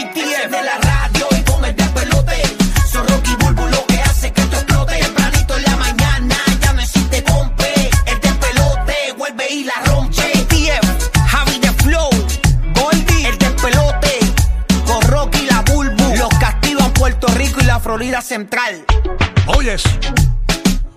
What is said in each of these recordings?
JTF de la radio y con el despelote. Son Rocky Bulbo lo que hace que esto explote. Tempranito en la mañana ya no existe compe. El despelote vuelve y la rompe. JTF, Javi de Flow, Goldie, el despelote. Con Rocky y la Bulbo. Los castigan Puerto Rico y la Florida Central. Oyes.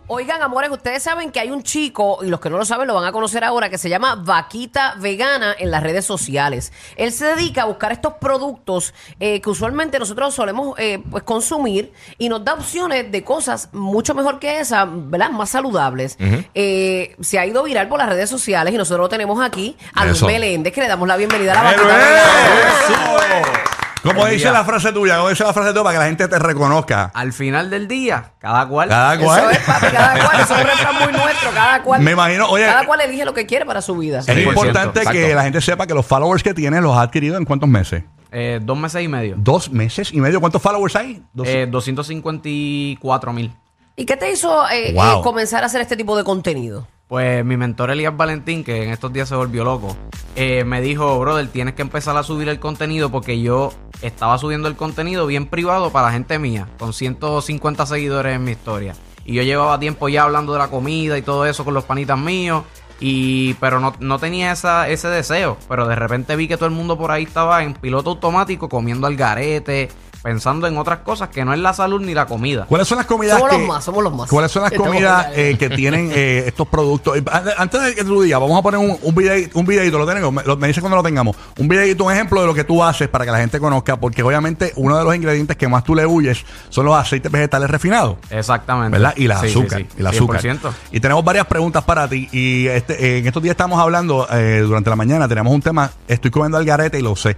Oigan, amores, ustedes saben que hay un chico, y los que no lo saben lo van a conocer ahora, que se llama Vaquita Vegana en las redes sociales. Él se dedica a buscar estos productos eh, que usualmente nosotros solemos eh, pues consumir y nos da opciones de cosas mucho mejor que esas, ¿verdad? Más saludables. Eh, se ha ido viral por las redes sociales y nosotros lo tenemos aquí a Luis Eso. Meléndez, que le damos la bienvenida a la. Vaquita Vegana. ¡Eso! Como dice la frase tuya, como dice la frase tuya para que la gente te reconozca. Al final del día, cada cual. Cada Eso cual. es, papi, cada cual, eso es un refrán muy nuestro, cada cual. Me imagino, oye, cada cual elige lo que quiere para su vida. Es 100%, importante que exacto. la gente sepa que los followers que tiene los ha adquirido en cuántos meses. Eh, dos meses y medio. Dos meses y medio. ¿Cuántos followers hay? Dos- Eh, 254 mil. ¿Y qué te hizo eh, Wow. eh, comenzar a hacer este tipo de contenido? Pues mi mentor Elías Valentín, que en estos días se volvió loco, eh, me dijo, brother, tienes que empezar a subir el contenido porque yo estaba subiendo el contenido bien privado para la gente mía, con 150 seguidores en mi historia. Y yo llevaba tiempo ya hablando de la comida y todo eso con los panitas míos. Y, pero no, no tenía esa, ese deseo. Pero de repente vi que todo el mundo por ahí estaba en piloto automático comiendo al garete, pensando en otras cosas que no es la salud ni la comida. ¿Cuáles son las comidas Somos que, los más, somos los más. ¿Cuáles son las Estamos comidas eh, que tienen eh, estos productos? Eh, Antes de que tú digas, vamos a poner un, un, videíto, un videíto, lo tenemos, me, lo- me dice cuando lo tengamos. Un videíto, un ejemplo de lo que tú haces para que la gente conozca, porque obviamente uno de los ingredientes que más tú le huyes son los aceites vegetales refinados. Exactamente. ¿Verdad? Y la Sí, azúcar. sí. Y el azúcar. 100%. Y tenemos varias preguntas para ti. Y este, eh, en estos días estamos hablando, eh, durante la mañana, tenemos un tema, estoy comiendo al garete y lo sé.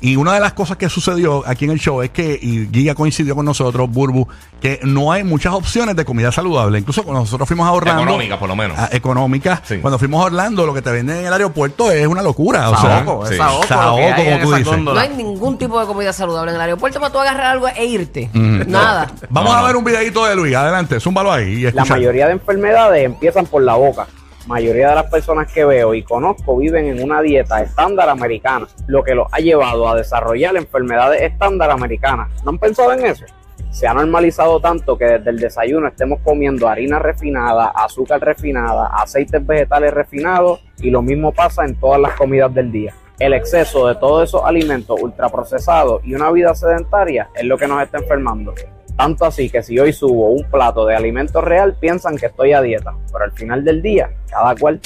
Y una de las cosas que sucedió aquí en el show es que, y Giga coincidió con nosotros, Burbu, que no hay muchas opciones de comida saludable. Incluso cuando nosotros fuimos a Orlando. Económica, por lo menos. ah, económica. Sí. Cuando fuimos a Orlando, lo que te venden en el aeropuerto es una locura. O sea, Saoco, sí. saoco, Saoco, como tú esa dices. góndola. No hay ningún tipo de comida saludable en el aeropuerto para tú agarrar algo e irte. Nada. Vamos No, a no. ver un videito de Luis. Adelante, zúmbalo ahí. Y La mayoría de enfermedades empiezan por la boca. Mayoría de las personas que veo y conozco viven en una dieta estándar americana, lo que los ha llevado a desarrollar enfermedades estándar americanas. ¿No han pensado en eso? Se ha normalizado tanto que desde el desayuno estemos comiendo harina refinada, azúcar refinada, aceites vegetales refinados y lo mismo pasa en todas las comidas del día. El exceso de todos esos alimentos ultraprocesados y una vida sedentaria es lo que nos está enfermando. Tanto así que si hoy subo un plato de alimento real, piensan que estoy a dieta. Pero al final del día, cada cual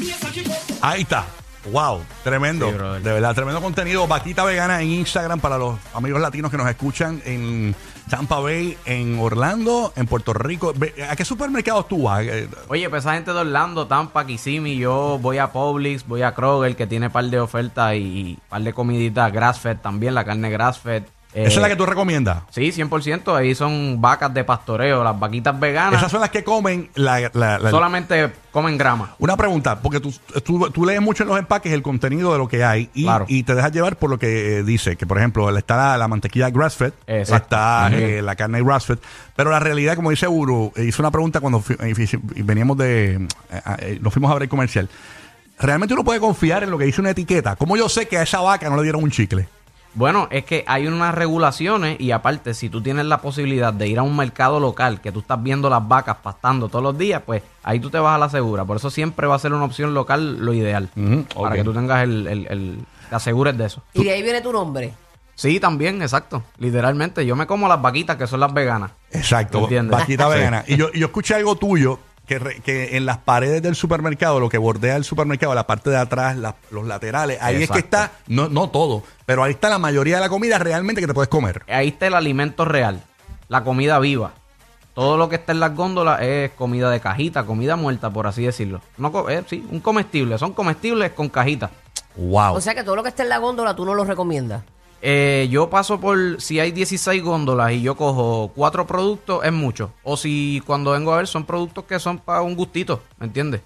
Ahí está. Wow, tremendo. Sí, de verdad, tremendo contenido. Vaquita Vegana en Instagram para los amigos latinos que nos escuchan en Tampa Bay, en Orlando, en Puerto Rico. ¿A qué supermercados tú vas? Eh, Oye, pues esa gente de Orlando, Tampa, Kissimmee, yo voy a Publix, voy a Kroger, que tiene par de ofertas y par de comiditas grass-fed también, la carne grass-fed. Eh, ¿Esa es la que tú recomiendas? Sí, 100%. Ahí son vacas de pastoreo, las vaquitas veganas. Esas son las que comen la... la- la- solamente comen grama. Una pregunta, porque tú, tú, tú lees mucho en los empaques el contenido de lo que hay y, Claro. y te dejas llevar por lo que eh, dice, que por ejemplo está la, la mantequilla grass-fed, está eh, la carne grass-fed, pero la realidad, como dice Uru, hizo una pregunta cuando veníamos de... nos fuimos a ver el comercial. ¿Realmente uno puede confiar en lo que dice una etiqueta? ¿Cómo yo sé que a esa vaca no le dieron un chicle? Bueno, es que hay unas regulaciones y aparte, si tú tienes la posibilidad de ir a un mercado local, que tú estás viendo las vacas pastando todos los días, pues ahí tú te vas a la segura. Por eso siempre va a ser una opción local lo ideal. Para que tú tengas el, el- el- te asegures de eso. Y de ahí viene tu nombre. Sí, también, exacto. Literalmente, yo me como las vaquitas que son las veganas. Exacto, ¿Entiendes? vaquita vegana. Y yo, y yo escuché algo tuyo que, re- que en las paredes del supermercado, lo que bordea el supermercado, la parte de atrás, la- los laterales, ahí es que está, no, no todo, pero ahí está la mayoría de la comida realmente que te puedes comer. Ahí está el alimento real, la comida viva. Todo lo que está en las góndolas es comida de cajita, comida muerta, por así decirlo. No, eh, sí, un comestible. Son comestibles con cajita. Wow. O sea que todo lo que esté en la góndola tú no lo recomiendas. Eh, yo paso por, si hay 16 góndolas y yo cojo cuatro productos, es mucho. O si cuando vengo a ver son productos que son para un gustito, ¿me entiendes?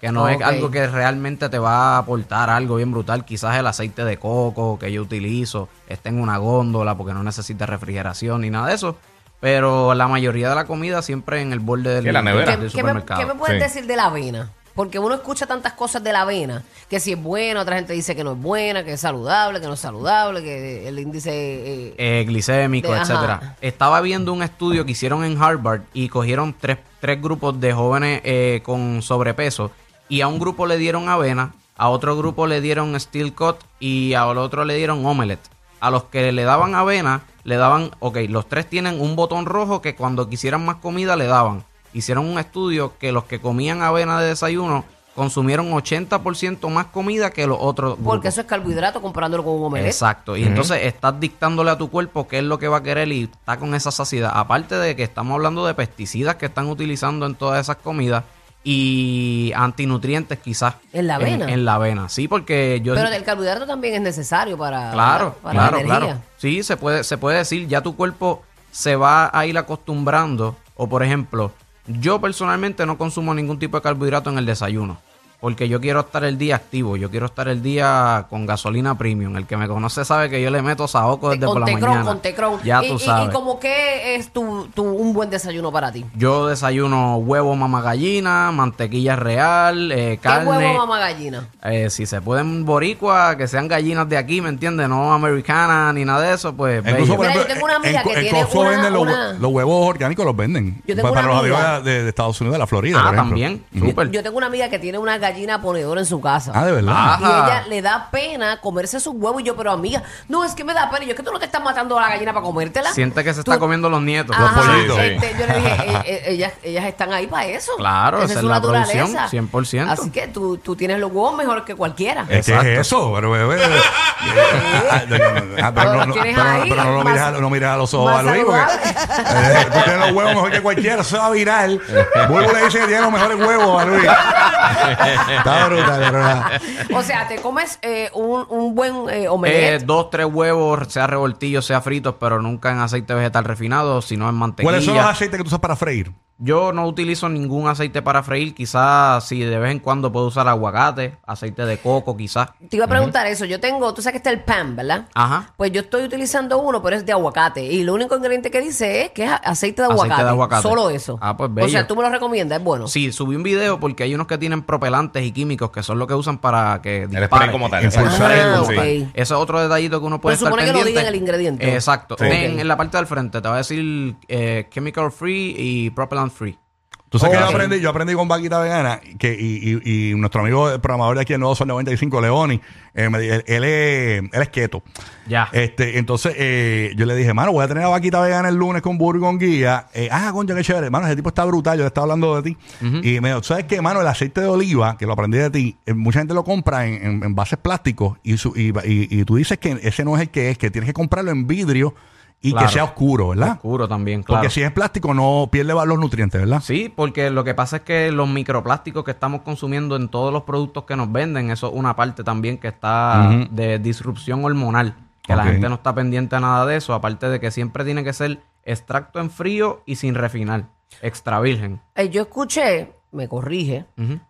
Que no es algo que realmente te va a aportar algo bien brutal. Quizás el aceite de coco que yo utilizo esté en una góndola porque no necesita refrigeración ni nada de eso. Pero la mayoría de la comida siempre en el borde del, la nevera. del ¿Qué, qué me, supermercado. qué me puedes Sí. decir de la avena? Porque uno escucha tantas cosas de la avena, que si es buena, otra gente dice que no es buena, que es saludable, que no es saludable, que el índice... eh, eh, glicémico, De- etcétera. ajá. Estaba viendo un estudio que hicieron en Harvard y cogieron tres, tres grupos de jóvenes eh, con sobrepeso y a un grupo le dieron avena, a otro grupo le dieron steel cut y al otro le dieron omelette. A los que le daban avena, le daban, ok, los tres tienen un botón rojo que cuando quisieran más comida le daban. Hicieron un estudio que los que comían avena de desayuno consumieron 80% más comida que los otros grupos. porque eso es carbohidrato comparándolo con un omelette. Exacto. Y entonces estás dictándole a tu cuerpo qué es lo que va a querer y está con esa saciedad. Aparte de que estamos hablando de pesticidas que están utilizando en todas esas comidas y antinutrientes quizás. ¿En la avena? En, la avena, sí, porque yo... Pero el carbohidrato también es necesario para, Claro, para la claro, energía. claro. Sí, se puede, se puede decir, ya tu cuerpo se va a ir acostumbrando. O por ejemplo, yo personalmente no consumo ningún tipo de carbohidrato en el desayuno. Porque yo quiero estar el día activo, yo quiero estar el día con gasolina premium. El que me conoce sabe que yo le meto saoco desde por con la tecrón, mañana. con tecrón. Ya y, tú y- sabes. Y, como que es tu, tu- un buen desayuno para ti. Yo desayuno huevo mama gallina, mantequilla real, eh, ¿Qué carne. huevo mamá gallina? Eh, si se pueden boricua, que sean gallinas de aquí, ¿me entiendes? No americanas ni nada de eso, pues Incluso, bello. por Mira, ejemplo, yo tengo una amiga en, que en tiene una- venden los, una- los huevos orgánicos, los venden. Yo tengo para una los amiga- amigos de, de Estados Unidos, de la Florida. Ah, por también, súper. Yo tengo una amiga que tiene una gallina ponedora en su casa. Ah, de verdad. Y Ajá. ella le da pena comerse sus huevos. Y yo, pero amiga, no, es que me da pena. Y yo, es que tú no te estás matando a la gallina para comértela. Siente que se está Tú- comiendo los nietos. Ajá, pollitos. este, yo le dije, "Eh, eh, ellas, ellas están ahí para eso. Claro, esa es su la producción, naturaleza. 100%. Así que tú, tú tienes los huevos mejor que cualquiera. Es que Exacto. es eso, pero bebé. Ah, pero no- no- Tienes pero- ahí pero no lo mires a- no mires a los ojos más a Luis, porque eh, tú tienes los huevos mejor que cualquiera, eso va a virar. Bulbo le dice que tiene los mejores huevos a Luis. Está brutal, pero nada. O sea, te comes eh, un, un buen eh, Eh, omelette. dos, tres huevos, sea revoltillos, sea fritos, pero nunca en aceite vegetal refinado, sino en mantequilla. ¿Cuáles son los aceites que tú usas para freír? Yo no utilizo ningún aceite para freír. Quizás si de vez en cuando puedo usar aguacate, aceite de coco, quizás. Te iba a preguntar eso. Yo tengo, tú sabes que está el pan, ¿verdad? Ajá. Pues yo estoy utilizando uno, pero es de aguacate. Y lo único ingrediente que dice es que es aceite de aguacate. Aceite de aguacate. Solo eso. Ah, pues O bello. sea, tú me lo recomiendas, es bueno. Sí, subí un video porque hay unos que tienen y químicos que son lo que usan para que dispare. como tal, Impulsar exacto. el Ah, como tal. Eso es otro detallito que uno puede Pero estar supone que lo pendiente. diga en el ingrediente. Exacto. Sí. En, en la parte del frente te va a decir eh, chemical free y propellant free. Tú sabes que Ok. yo aprendí, yo aprendí con Vaquita Vegana que, y, y, y nuestro amigo el programador de aquí, el Nuevo Sol 95, Leoni, eh, me di- él, él es, él es keto. Ya. Este, entonces eh, yo le dije, mano, voy a tener a Vaquita Vegana el lunes con Burgo con guía. Eh, ah, concha, qué chévere. Mano, ese tipo está brutal. Yo le estaba hablando de ti. Y me dijo, ¿sabes qué, mano? El aceite de oliva, que lo aprendí de ti, eh, mucha gente lo compra en, en- en bases plásticos y, su- y, y- y tú dices que ese no es el que es, que tienes que comprarlo en vidrio y Claro. que sea oscuro, ¿verdad? Oscuro también, claro. Porque si es plástico no pierde los nutrientes, ¿verdad? Sí, porque lo que pasa es que los microplásticos que estamos consumiendo en todos los productos que nos venden, eso es una parte también que está de disrupción hormonal, que la gente no está pendiente a nada de eso, aparte de que siempre tiene que ser extracto en frío y sin refinar, extra virgen. Eh, yo escuché, me corrige,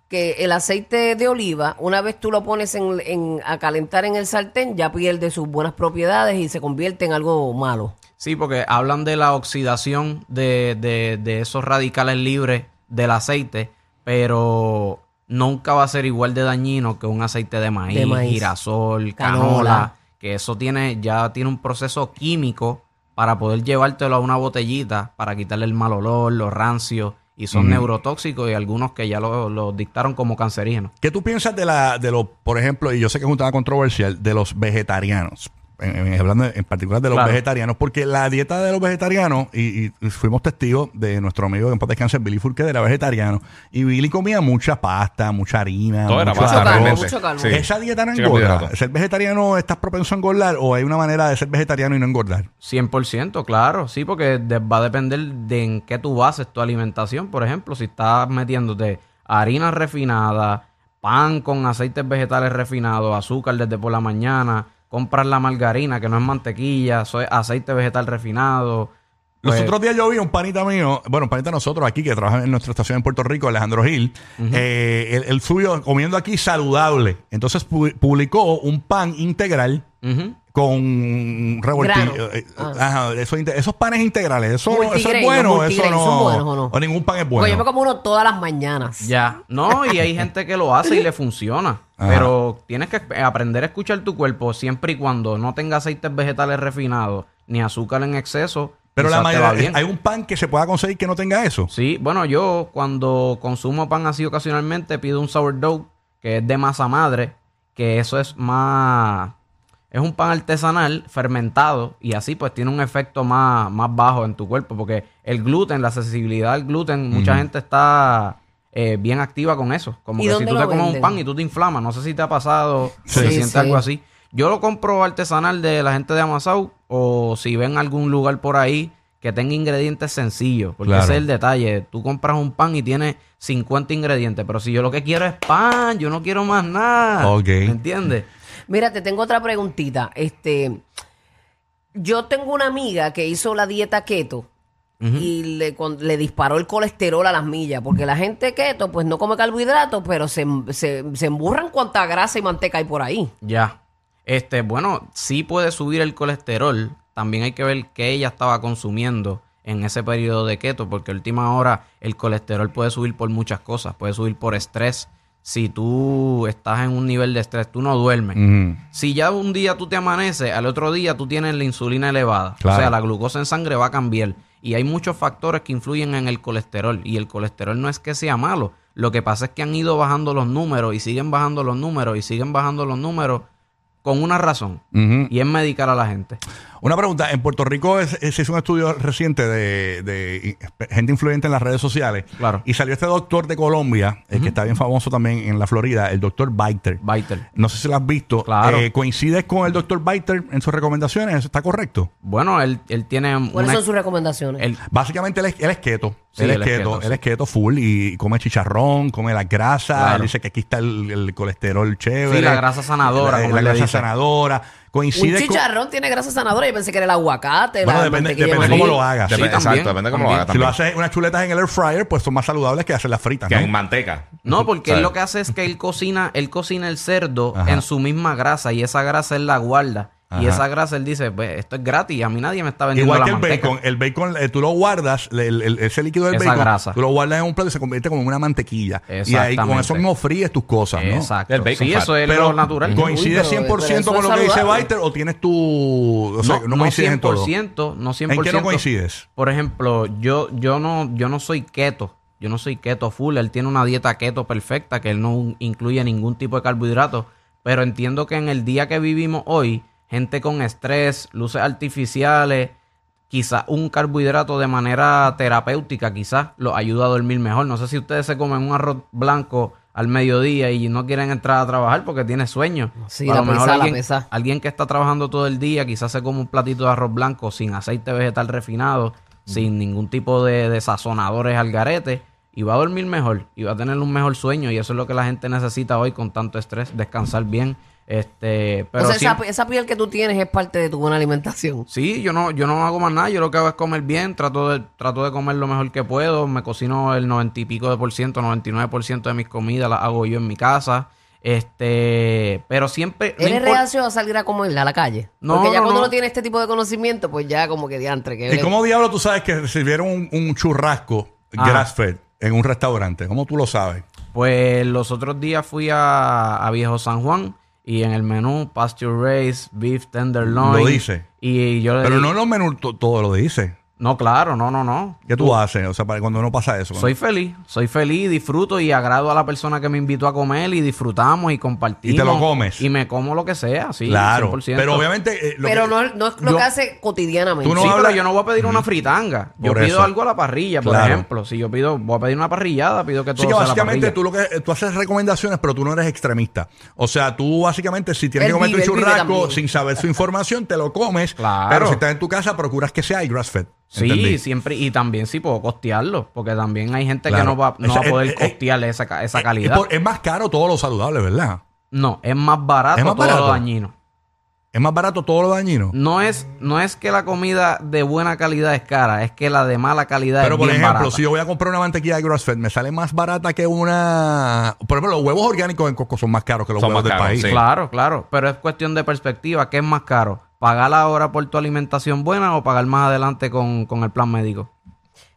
que el aceite de oliva, una vez tú lo pones en, en- a calentar en el sartén, ya pierde sus buenas propiedades y se convierte en algo malo. Sí, porque hablan de la oxidación de, de- de esos radicales libres del aceite, pero nunca va a ser igual de dañino que un aceite de maíz, De maíz. girasol, Canola. canola, que eso tiene ya tiene un proceso químico para poder llevártelo a una botellita para quitarle el mal olor, los rancios y son neurotóxicos y algunos que ya los lo dictaron como cancerígenos. ¿Qué tú piensas de la, de los, por ejemplo, y yo sé que es un tema controversial, de los vegetarianos? En- en- hablando en particular de los Claro. vegetarianos, porque la dieta de los vegetarianos, y, y fuimos testigos de nuestro amigo en paz descanse, Billy Furquet, era vegetariano, y Billy comía mucha pasta, mucha harina, Todo era mucho pasta, arroz. realmente. mucho carbo. Sí. ¿Esa dieta no engorda? carbohidrato. ¿Ser vegetariano estás propenso a engordar o hay una manera de ser vegetariano y no engordar? 100%, claro, sí, porque de- va a depender de en qué tú bases tu alimentación. Por ejemplo, si estás metiéndote harina refinada, pan con aceites vegetales refinados, azúcar desde por la mañana, compras la margarina, que no es mantequilla, eso es aceite vegetal refinado. Los pues, otros días yo vi un panita mío, bueno, un panita de nosotros aquí que trabaja en nuestra estación en Puerto Rico, Alejandro Gil, eh, el, el suyo comiendo aquí saludable. Entonces pu- publicó un pan integral. Con revoltillo. Grano. eh, Ah. ajá, eso esos panes integrales, eso, eso es bueno, eso no. ¿son buenos o no? ningún pan es Porque yo me bueno. como uno todas las mañanas. Ya, no, y hay gente que lo hace y le funciona. Ajá. Pero tienes que aprender a escuchar tu cuerpo siempre y cuando no tenga aceites vegetales refinados ni azúcar en exceso. Pero la mayoría, hay un pan que se pueda conseguir que no tenga eso. Sí, bueno, yo cuando consumo pan así ocasionalmente pido un sourdough que es de masa madre, que eso es más... Es un pan artesanal fermentado y así pues tiene un efecto más, más bajo en tu cuerpo porque el gluten, la sensibilidad al gluten, mucha gente está eh, bien activa con eso. Como ¿Y que si tú te comes un pan y tú te inflamas, no sé si te ha pasado, Sí. si Sí, sientes sí. algo así. Yo lo compro artesanal de la gente de Amasau o si ven algún lugar por ahí que tenga ingredientes sencillos, porque Claro. ese es el detalle. Tú compras un pan y tiene 50 ingredientes, pero si yo lo que quiero es pan, yo no quiero más nada. Ok. ¿Me entiendes? Mira, te tengo otra preguntita. Este, yo tengo una amiga que hizo la dieta keto y le, con- le disparó el colesterol a las millas, porque la gente keto pues no come carbohidratos, pero se, se, se emburran cuánta grasa y manteca hay por ahí. Ya. Este, bueno, sí puede subir el colesterol. También hay que ver qué ella estaba consumiendo en ese periodo de keto, porque a última hora el colesterol puede subir por muchas cosas. Puede subir por estrés. Si tú estás en un nivel de estrés, tú no duermes. Si ya un día tú te amaneces, al otro día tú tienes la insulina elevada. Claro. O sea, la glucosa en sangre va a cambiar. Y hay muchos factores que influyen en el colesterol. Y el colesterol no es que sea malo. Lo que pasa es que han ido bajando los números y siguen bajando los números y siguen bajando los números con una razón. Y es medicar a la gente. Una pregunta, en Puerto Rico es- se hizo un estudio reciente de, de gente influyente en las redes sociales. Claro. Y salió este doctor de Colombia, el que está bien famoso también en la Florida, el doctor Biter. Biter. No sé si lo has visto. Claro. Eh, ¿Coincides con el doctor Biter en sus recomendaciones? ¿Eso está correcto? Bueno, él, él tiene ¿Cuáles una... son sus recomendaciones? él- Básicamente él es, él es keto. Sí, él, es es keto, él es keto full y come chicharrón, come la grasa. Claro. Él dice que aquí está el, el colesterol chévere. Sí, la grasa sanadora, La, como la él le grasa dice. sanadora. Un Coincide con... chicharrón tiene grasa sanadora. Yo pensé que era el aguacate. Bueno, la depende, depende cómo lo hagas. Sí, Dep- también, exacto, depende de cómo lo también. haga Si lo haces unas chuletas en el air fryer, pues son más saludables que hacer las fritas, Que ¿no? en manteca. No, porque él lo que hace es que él cocina, él cocina el cerdo Ajá. en su misma grasa y esa grasa él la guarda. Y esa grasa él dice, pues esto es gratis, a mí nadie me está vendiendo Igual la que el manteca. bacon. El bacon, eh, tú lo guardas, el- el- ese líquido del Esa bacon, grasa. tú lo guardas en un plato y se convierte como en una mantequilla. Y ahí con Exactamente. eso mismo fríes tus cosas, ¿no? Exacto. El bacon sí, fat. eso es Pero lo natural. ¿coincide Uy, pero- 100% pero eso con es lo que dice saludable. Biter o tienes tú... O sea, no, coincides en todo? 100%, no 100%. ¿En qué no coincides? Por ejemplo, yo, yo, no, yo no soy keto. Yo no soy keto full. Él tiene una dieta keto perfecta que él no incluye ningún tipo de carbohidratos. Pero entiendo que en el día que vivimos hoy, gente con estrés, luces artificiales, quizás un carbohidrato de manera terapéutica, quizás los ayuda a dormir mejor. No sé si ustedes se comen un arroz blanco al mediodía y no quieren entrar a trabajar porque tiene sueño. Sí, a la lo mejor pesa, alguien, alguien que está trabajando todo el día, quizás se come un platito de arroz blanco sin aceite vegetal refinado, sin ningún tipo de, de sazonadores al garete, y va a dormir mejor, y va a tener un mejor sueño, y eso es lo que la gente necesita hoy con tanto estrés, descansar bien. Este, pero o sea, esa, siempre- esa piel que tú tienes es parte de tu buena alimentación. Sí, yo no, yo no hago más nada, yo lo que hago es comer bien, trato de, trato de comer lo mejor que puedo, me cocino el noventa y pico de por ciento, 99 por ciento de mis comidas las hago yo en mi casa, este, pero siempre... no ¿Eres impor- reacio a salir a comer a la calle? No, Porque ya no, cuando no. uno tiene este tipo de conocimiento, pues ya como que diantre. Que ¿Y cómo diablo tú sabes que sirvieron un, un churrasco Ajá. grass-fed en un restaurante? ¿Cómo tú lo sabes? Pues los otros días fui a, a Viejo San Juan y en el menú pasture raised, beef tenderloin. Lo dice. Y yo le Pero di- no en los menús to- todo lo dice. No, claro, no, no, no. ¿Qué tú haces? O sea, para cuando no pasa eso. Soy feliz, soy feliz, disfruto y agrado a la persona que me invitó a comer y disfrutamos y compartimos. Y te lo comes. Y me como lo que sea, sí. claro. 100%. Pero obviamente. eh, lo Pero que- no, no es lo yo- que hace cotidianamente. Tú no sí, hablas- pero yo no voy a pedir una fritanga. Yo Por pido eso. algo a la parrilla, por Claro. ejemplo. Si yo pido, voy a pedir una parrillada, pido que todo Sí, que sea a la básicamente parrilla. tú lo que tú haces recomendaciones, pero tú no eres extremista. O sea, tú básicamente si tienes Él que comer tu churrasco sin saber su información, te lo comes. Claro. Pero si estás en tu casa, procuras que sea el grass fed. Sí, ¿Entendí? siempre. Y también sí puedo costearlo, porque también hay gente Claro. que no va, no Esa- va a poder eh, eh, costearle esa, ca- esa Eh, calidad. Es, por- es más caro todo lo saludable, ¿verdad? No, es más barato ¿Es más todo barato? lo dañino. Es más barato todo lo dañino. No es, no es que la comida de buena calidad es cara, es que la de mala calidad Pero es por bien ejemplo, barata. si yo voy a comprar una mantequilla de grass fed, me sale más barata que una. Por ejemplo, los huevos orgánicos en Coco son más caros que los Son huevos más del caros, país. sí. Claro, claro, pero es cuestión de perspectiva. ¿Qué es más caro? ¿Pagar ahora por tu alimentación buena o pagar más adelante con, con el plan médico?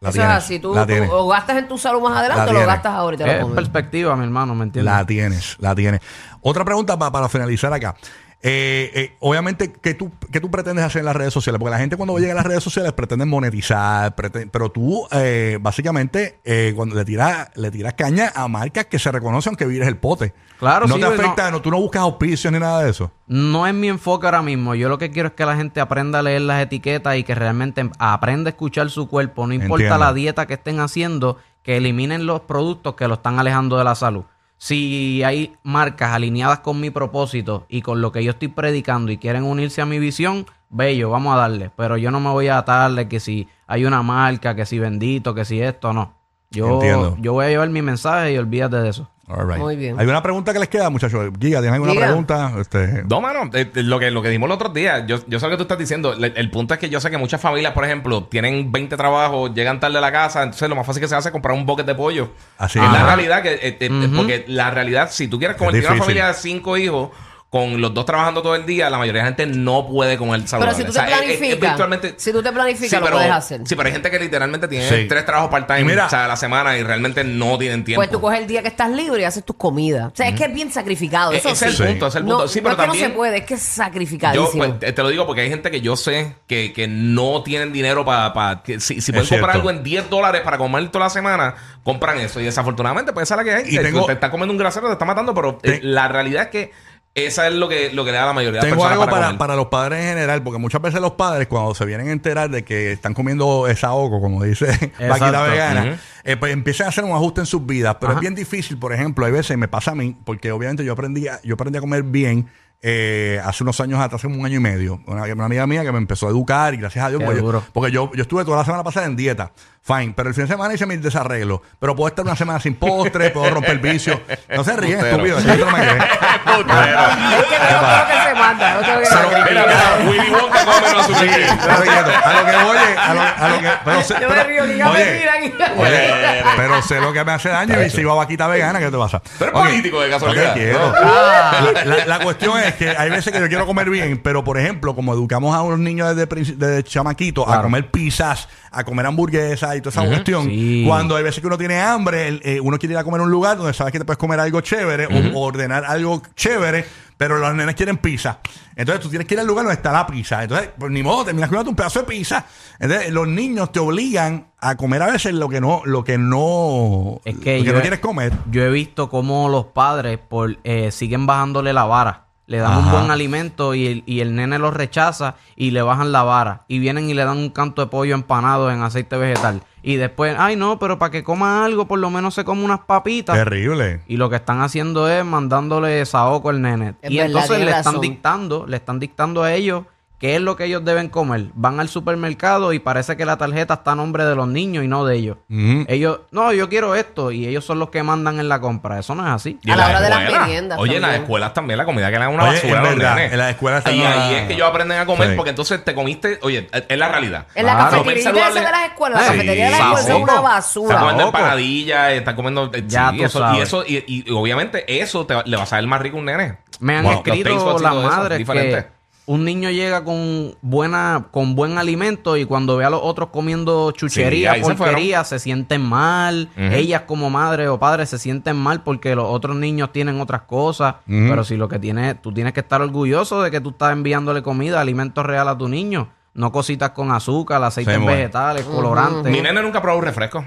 La Eso tienes, es así. Tú, la tú o gastas en tu salud más adelante La o lo gastas ahora y te lo Es perspectiva, mi hermano, ¿me entiendes? La tienes, la tienes. Otra pregunta pa- para finalizar acá. Eh, eh, obviamente, ¿qué tú, ¿qué tú pretendes hacer en las redes sociales? Porque la gente cuando llega a las redes sociales pretende monetizar, pero tú eh, básicamente eh, cuando le tiras le tiras caña a marcas que se reconocen aunque vires el pote. Claro, no sí, te no. afecta, no. tú no buscas auspicios ni nada de eso. No es mi enfoque ahora mismo. Yo lo que quiero es que la gente aprenda a leer las etiquetas y que realmente aprenda a escuchar su cuerpo. No importa Entiendo. la dieta que estén haciendo, que eliminen los productos que lo están alejando de la salud. Si hay marcas alineadas con mi propósito y con lo que yo estoy predicando y quieren unirse a mi visión, bello, vamos a darle. Pero yo no me voy a atarle que si hay una marca, que si bendito, que si esto, no. Yo, Entiendo. yo voy a llevar mi mensaje y olvídate de eso. All right. Muy bien. ¿Hay una pregunta que les queda, muchachos? Giga, ¿tienes alguna Giga. pregunta? Este, No, mano, eh, eh, lo que, lo que dijimos el otro día, yo, yo sé lo que tú estás diciendo. Le- El, punto es que yo sé que muchas familias, por ejemplo, tienen 20 trabajos, llegan tarde a la casa, entonces lo más fácil que se hace es comprar un bucket de pollo. Así es es. la realidad que, eh, eh, porque la realidad, si tú quieres convertir una difícil. familia de cinco hijos, con los dos trabajando todo el día, la mayoría de la gente no puede comer saludable. Pero si tú O sea, te es- es- es planificas, virtualmente- si tú te planificas, Sí, lo pero, puedes hacer. Sí, pero hay gente que literalmente tiene Sí. tres trabajos part-time o sea, a la semana y realmente no tienen tiempo. Pues tú coges el día que estás libre y haces tus comidas. O sea, es que es bien sacrificado. E- Eso es sí. el punto, es el punto. No, sí, no pero es que también... no se puede, es que es Yo sacrificadísimo. pues, te te lo digo porque hay gente que yo sé que, que no tienen dinero para... que si, si pueden comprar algo en 10 dólares para comer toda la semana, compran eso. Y desafortunadamente, pues esa es la que hay. Y Te- tengo- te está comiendo un grasero, te está matando, pero eh, la realidad es que esa es lo que, lo que le da a la mayoría de las Tengo personas algo para, para, comer. para los padres en general, porque muchas veces los padres, cuando se vienen a enterar de que están comiendo esa oco, como dice Vaquita Vegana, eh, pues empiezan a hacer un ajuste en sus vidas. Pero Ajá. es bien difícil, por ejemplo, hay veces, me pasa a mí, porque obviamente yo aprendí a, yo aprendí a comer bien eh, hace unos años atrás, hace un año y medio. Una, una amiga mía que me empezó a educar y gracias a Dios, Qué pues yo- duro. porque yo, yo estuve toda la semana pasada en dieta. Fine, pero el fin de semana hice mis desarreglos. Pero puedo estar una semana sin postre, puedo romper vicio. No se ríen, estúpido. eso no me creen. es que no es lo que se manda. que Pero- Willy Wonka come yo. Pero quieto, a lo que voy es- a lo, a lo que pero sé- Yo me pero- río, diga, me oye, oye, pero sé lo que me hace daño y si iba a vaquita vegana, ¿qué te pasa? Tú eres Ok, político de casualidad. no te quiero. No. La, la- la cuestión es que hay veces que yo quiero comer bien, pero por ejemplo, como educamos a unos niños desde, chamaquitos a comer pizzas, a comer hamburguesas y toda esa cuestión, Sí. cuando hay veces que uno tiene hambre, el- eh, uno quiere ir a comer a un lugar donde sabes que te puedes comer algo chévere o ordenar algo chévere, pero los nenes quieren pizza. Entonces tú tienes que ir al lugar donde está la pizza. Entonces, pues ni modo, terminas comiendo un pedazo de pizza. Entonces, los niños te obligan a comer a veces lo que no, lo que no, Es que lo que yo no he- quieres comer. Yo he visto cómo los padres por, eh, siguen bajándole la vara. Le dan un buen alimento y el, y el nene lo rechaza y le bajan la vara. Y vienen y le dan un canto de pollo empanado en aceite vegetal. Y después, ay no, pero para que coma algo, por lo menos se come unas papitas. Terrible. Y lo que están haciendo es mandándole saoco al nene. Es y verdad, entonces le están dictando, le están dictando a ellos qué es lo que ellos deben comer. Van al supermercado y parece que la tarjeta está a nombre de los niños y no de ellos. Ujú. Ellos, no, yo quiero esto y ellos son los que mandan en la compra. Eso no es así. Y A la hora de las meriendas Oye, en las también. escuelas también la comida que le dan una Oye, basura es verdad, en las escuelas Ahí, están ahí es que ellos aprenden a comer Sí. porque entonces te comiste, oye, es la realidad. En la Claro. cafetería de las escuelas, la cafetería de las escuelas es una Están basura. comiendo Saoco. empanadillas, están comiendo. eh, Ya sí, tú eso, y sabes. eso, y, y- y obviamente eso te va- le va a saber más rico a un nene. Me han taste escrito y las madres diferente. que un niño llega con buena, con buen alimento y cuando ve a los otros comiendo chuchería, se porquería, se, sienten mal. Ellas como madre o padre se sienten mal porque los otros niños tienen otras cosas. Pero si lo que tienes, tú tienes que estar orgulloso de que tú estás enviándole comida, alimento real a tu niño. no cositas con azúcar, aceites Sí, vegetales, colorantes. Mi nene nunca probó un refresco.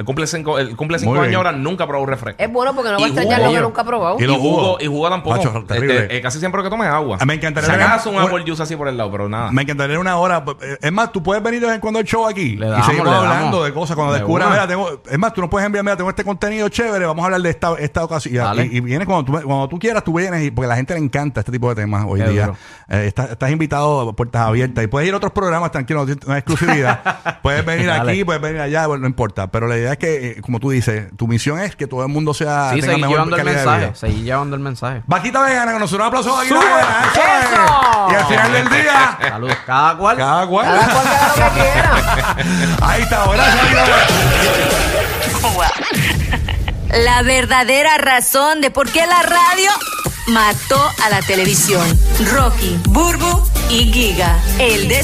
Él cumple cinco, él cumple cinco Muy años bien. ahora, nunca probó un refresco. Es bueno porque no va a Y extrañar jugo. lo que nunca ha probado. Y Y los jugo, jugos. y jugo tampoco. Macho, terrible. Este, eh, casi siempre que tomes agua. Ah, me encantaría Si tener- acaso un apple juice así por el lado, pero nada. Me encantaría una hora. eh, Es más, tú puedes venir de vez en cuando al show aquí Le y seguimos le hablando de cosas. Cuando De descubras, una. mira, tengo. Es más, tú nos puedes enviar, mira, tengo este contenido chévere, vamos a hablar de esta, esta ocasión. Dale. Y, y vienes cuando tú, cuando tú quieras, tú vienes, y, porque a la gente le encanta este tipo de temas hoy Qué día. duro. Eh, estás, estás invitado a puertas abiertas y puedes ir a otros programas, tranquilo, no tienes exclusividad. puedes venir Dale. aquí, puedes venir allá, bueno, no importa. Pero la idea es que, eh, como tú dices, tu misión es que todo el mundo sea. Sí, tenga seguir mejor llevando el calidad de mensaje. vida. Seguir llevando el mensaje. Vaquita vegana, con nosotros un aplauso a Vaquita vegana. eso es. Y al final del día, Saludos. Cada cual. cada cual. Cada cual que haga lo que quiera. Ahí está, gracias. Vaquita Vegana. La verdadera razón de por qué la radio mató a la televisión. Rocky, Burbu y Giga. El des